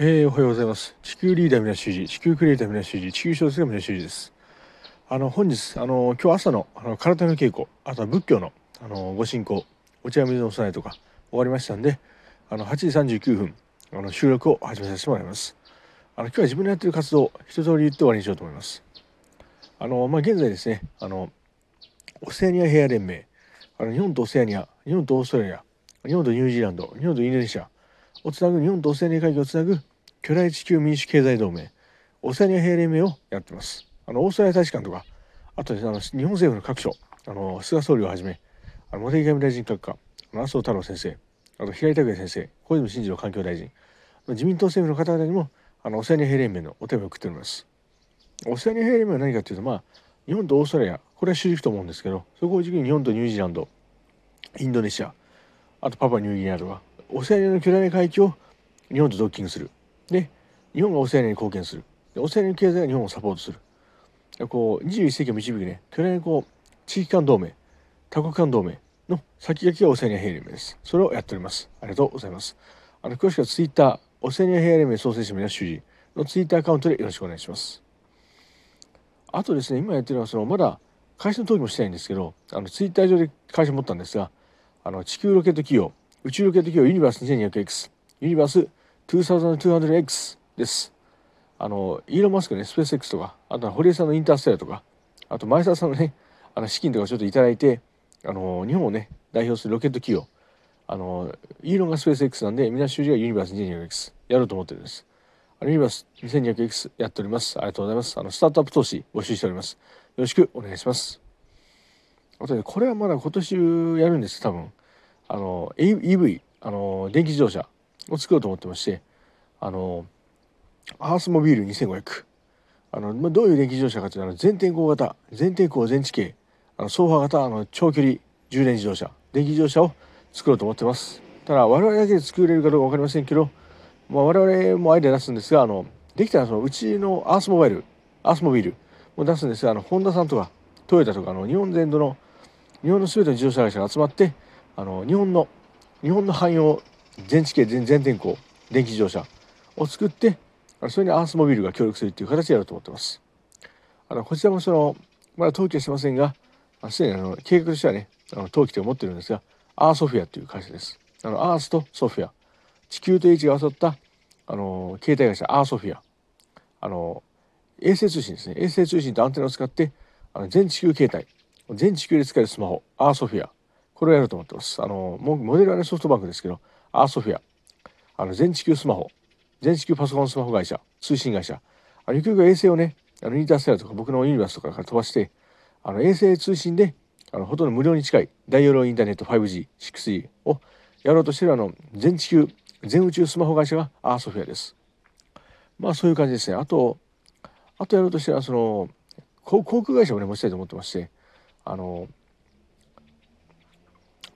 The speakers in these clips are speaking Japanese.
えー、おはようございます。地球リーダー皆修二、地球クリエイター皆修二、地球小説家皆修二です。あの、本日、あの、今日朝の、あの、空手の稽古、あとは仏教の、あの、ご進行、お茶や水の備えとか、終わりましたんで、あの、8時39分、あの、収録を始めさせてもらいます。あの、今日は自分のやってる活動一通り言って終わりにしようと思います。あの、まあ、現在ですね、あの、オセアニア平野連盟、あの、日本とオセアニア、日本とオーストラリア、日本とニュージーランド、日本とインドネシア、をつなぐ日本とオセアニア海峡をつなぐ巨大地球民主経済同盟オセアニア平連盟をやってます。あのオーストラリア大使館とかあとあの日本政府の各所あの菅総理をはじめあの茂木外務大臣閣下麻生太郎先生あと平井拓也先生小泉進次郎環境大臣自民党政府の方々にもあのオセアニア平連盟のお手紙を送っております。オセアニア平連盟は何かというとまあ日本とオーストラリアこれは主軸と思うんですけどそこを軸に日本とニュージーランドインドネシアあとパパニューギニアとかオセアニアの巨大な海域を日本とドッキングする。で日本がオセアニアに貢献する。でオセアニアの経済が日本をサポートする。こう21世紀を導くね巨大なこう地域間同盟多国間同盟の先駆けがオセアニア平連盟です。それをやっております。ありがとうございます。あの詳しくはツイッターオセアニア平連盟創生者の主事のツイッターアカウントでよろしくお願いします。あとですね今やってるのはそのまだ会社の登記もしてないんですけどあのツイッター上で会社持ったんですがあの地球ロケット企業宇宙ロケット企業ユニバース 2200X ユニバース 2200X です。あの、イーロン・マスクね、スペース X とか、あとは堀江さんのインターステラとか、あと前澤さんのね、あの資金とかちょっと頂いて、あの、日本をね、代表するロケット企業、あの、イーロンがスペース X なんで、みんな主事がユニバース 2200X やろうと思ってるんです。あのユニバース 2200X やっております。ありがとうございます。あの、スタートアップ投資募集しております。よろしくお願いします。あとね、これはまだ今年やるんです、多分。あの、EV、あの、電気自動車を作ろうと思ってまして、あの、アースモビール2500あの、まあ、どういう電気自動車かというと全天候型全天候全地形あの走破型あの長距離充電自動車電気自動車を作ろうと思ってます。ただ我々だけで作れるかどうか分かりませんけど、まあ、我々もアイデア出すんですがあのできたらそのうちのアースモバイルアースモビールも出すんですがあのホンダさんとかトヨタとかの日本全土の日本の全ての自動車会社が集まってあの日本の日本の汎用全地形全全天候電気自動車を作ってそれにアースモビルが協力するっていう形でやろうと思ってます。あのこちらもそのまだ登記はしてませんがすでにあの計画としてはねあの登記手を持ってるんですがアーソフィアっていう会社です。あのアースとソフィア地球と H が合わさったあの携帯会社アーソフィアあの衛星通信ですね衛星通信とアンテナを使ってあの全地球携帯全地球で使えるスマホアーソフィアこれをやろうと思ってます。あのモデルはねソフトバンクですけどアーソフィア。あの全地球スマホ。全地球パソコンスマホ会社。通信会社。あのゆくゆく衛星をねあのインターステラとか僕のユニバースとかから飛ばしてあの衛星通信であのほとんど無料に近い大容量インターネット 5G6G をやろうとしてるあの全地球全宇宙スマホ会社がアーソフィアです。まあそういう感じですね。あとあとやろうとしてはその航空会社をね持ちたいと思ってましてあの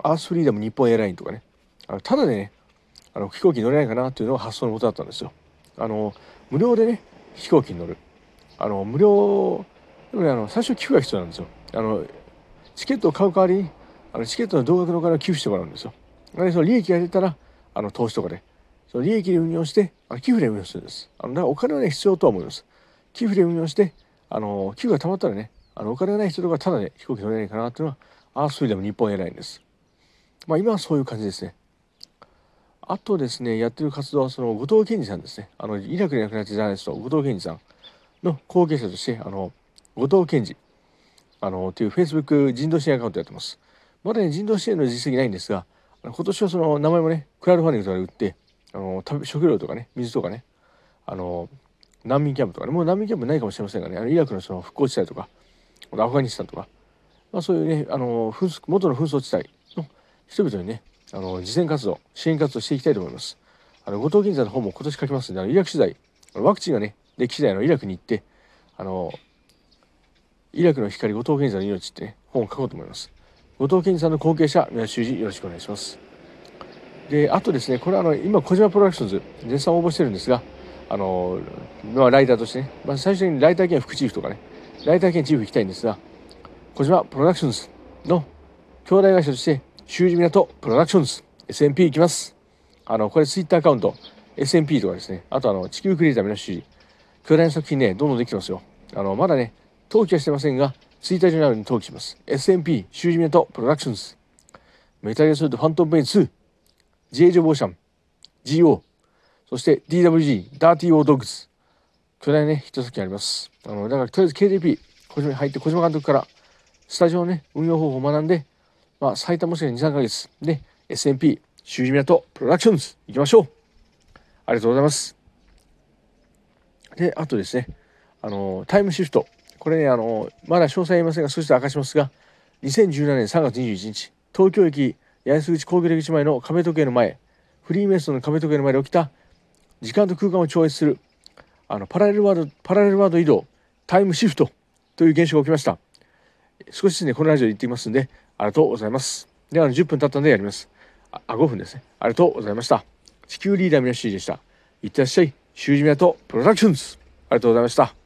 アースフリーダム日本エアラインとかねあのただでねあの飛行機乗れないかなっていうのが発想のもとだったんですよ。あの無料でね飛行機に乗るあの無料でもねあの最初寄付が必要なんですよ。あのチケットを買う代わりにあのチケットの同額のお金を寄付してもらうんですよ。でその利益が出たらあの投資とかでその利益で運用してあの寄付で運用するんです。あのだからお金はね必要とは思います。寄付で運用してあの寄付がたまったらねあのお金がない人とかただで飛行機乗れないかなっていうのはアースフリーダム日本エアラインです。まあ今はそういう感じですね。あとですねやってる活動はその後藤健二さんですねあのイラクで亡くなったジャーナリスト後藤健二さんの後継者としてあの後藤健二あのというフェイスブック人道支援アカウントやってますまだね人道支援の実績ないんですが今年はその名前もねクラウドファンディングとかで売ってあの食べ食料とかね水とかねあの難民キャンプとかねもう難民キャンプないかもしれませんがねあのイラクのその復興地帯とかアフガニスタンとか、まあ、そういうねあの元の紛争地帯人々にねあの慈善活動支援活動していきたいと思います。あの後藤銀座の方も今年書きますのであのイラク取材ワクチンがねでき次第のイラクに行ってあのイラクの光後藤健二さんの命ってね本を書こうと思います。後藤健二さんの後継者宮修二よろしくお願いします。であとですねこれはあの今小島プロダクションズ絶賛応募してるんですがあのまあライターとしてね、まあ、最初にライター兼副チーフとかねライター兼チーフ行きたいんですが小島プロダクションズの兄弟会社として修二港プロダクションズ SMP いきますあのこれツイッターアカウント SMP とかですね、あとあの、地球クリエイター皆主義、巨大な作品ね、どんどんできてますよ。あの、まだね、登記はしてませんが、1日になるように登記します。SMP、シュージメント、プロダクションズ、メタルソルト、ファントムペイン2、J ジョボーシャン、GO、そして DWG、ダーティーオードッグズ、巨大ね、一作品あります。あの、だから、とりあえず KDP、小島に入って、小島監督から、スタジオのね、運用方法を学んで、まあ、最多もしくは2、3ヶ月で、SMP、シュージメント、プロダクションズ、行きましょうありがとうございます。で、あとですね、あの、タイムシフト。これね、あの、まだ詳細言いませんが、少し明かしますが、2017年3月21日、東京駅八重洲口神戸出口前の壁時計の前、フリーメイソンの壁時計の前で起きた、時間と空間を超越する、あの、パラレルワード、パラレルワード移動、タイムシフトという現象が起きました。少しずつね、このラジオで言ってきますんで、ありがとうございます。では、10分経ったんでやります。あ、5分ですね。ありがとうございました。地球リーダーミラシーでした。いってらっしゃい。シュージミヤとプロダクションズ。ありがとうございました。